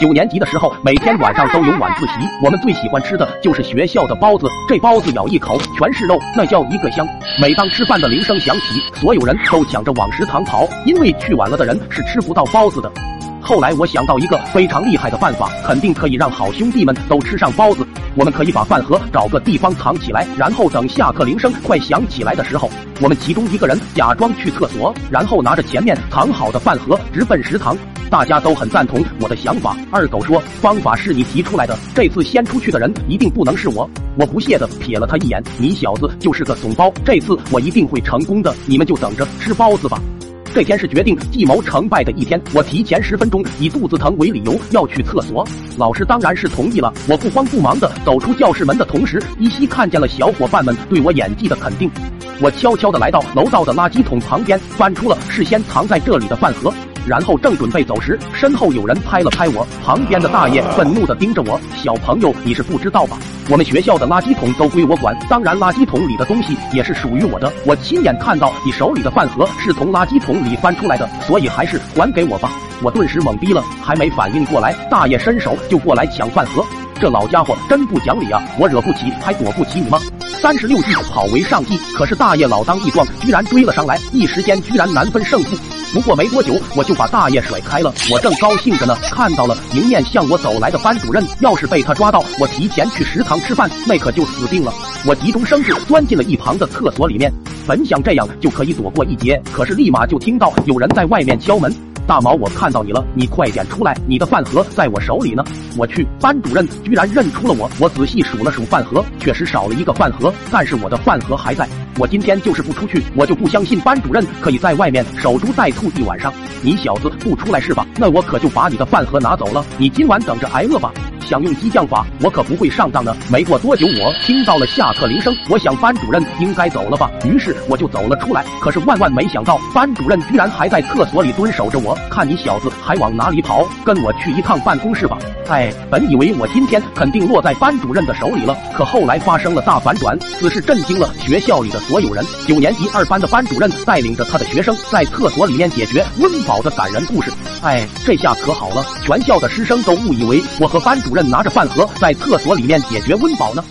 九年级的时候，每天晚上都有晚自习，我们最喜欢吃的就是学校的包子。这包子咬一口全是肉，那叫一个香。每当吃饭的铃声响起，所有人都抢着往食堂跑，因为去晚了的人是吃不到包子的。后来我想到一个非常厉害的办法，肯定可以让好兄弟们都吃上包子。我们可以把饭盒找个地方藏起来，然后等下课铃声快响起来的时候，我们其中一个人假装去厕所，然后拿着前面藏好的饭盒直奔食堂。大家都很赞同我的想法。二狗说：“方法是你提出来的，这次先出去的人一定不能是我。”我不屑的瞥了他一眼：“你小子就是个怂包，这次我一定会成功的，你们就等着吃包子吧。”这天是决定计谋成败的一天，我提前十分钟以肚子疼为理由要去厕所，老师当然是同意了。我不慌不忙的走出教室门的同时，依稀看见了小伙伴们对我演技的肯定。我悄悄的来到楼道的垃圾桶旁边，翻出了事先藏在这里的饭盒。然后正准备走时，身后有人拍了拍我，旁边的大爷愤怒的盯着我：“小朋友，你是不知道吧？我们学校的垃圾桶都归我管，当然垃圾桶里的东西也是属于我的。我亲眼看到你手里的饭盒是从垃圾桶里翻出来的，所以还是还给我吧。”我顿时懵逼了，还没反应过来，大爷伸手就过来抢饭盒。这老家伙真不讲理啊！我惹不起，还躲不起你吗？三十六计，跑为上计。可是大爷老当益壮，居然追了上来，一时间居然难分胜负。不过没多久，我就把大爷甩开了。我正高兴着呢，看到了迎面向我走来的班主任。要是被他抓到，我提前去食堂吃饭，那可就死定了。我急中生智，钻进了一旁的厕所里面，本想这样就可以躲过一劫，可是立马就听到有人在外面敲门。大毛，我看到你了，你快点出来！你的饭盒在我手里呢。我去，班主任居然认出了我。我仔细数了数饭盒，确实少了一个饭盒，但是我的饭盒还在。我今天就是不出去，我就不相信班主任可以在外面守株待兔一晚上。你小子不出来是吧？那我可就把你的饭盒拿走了。你今晚等着挨饿吧。想用激将法，我可不会上当的。没过多久，我听到了下课铃声，我想班主任应该走了吧，于是我就走了出来。可是万万没想到，班主任居然还在厕所里蹲守着我。看你小子还往哪里跑？跟我去一趟办公室吧。哎，本以为我今天肯定落在班主任的手里了，可后来发生了大反转，此事震惊了学校里的所有人。九年级二班的班主任带领着他的学生在厕所里面解决温饱的感人故事。哎，这下可好了，全校的师生都误以为我和班主任。拿着饭盒在厕所里面解决温饱呢。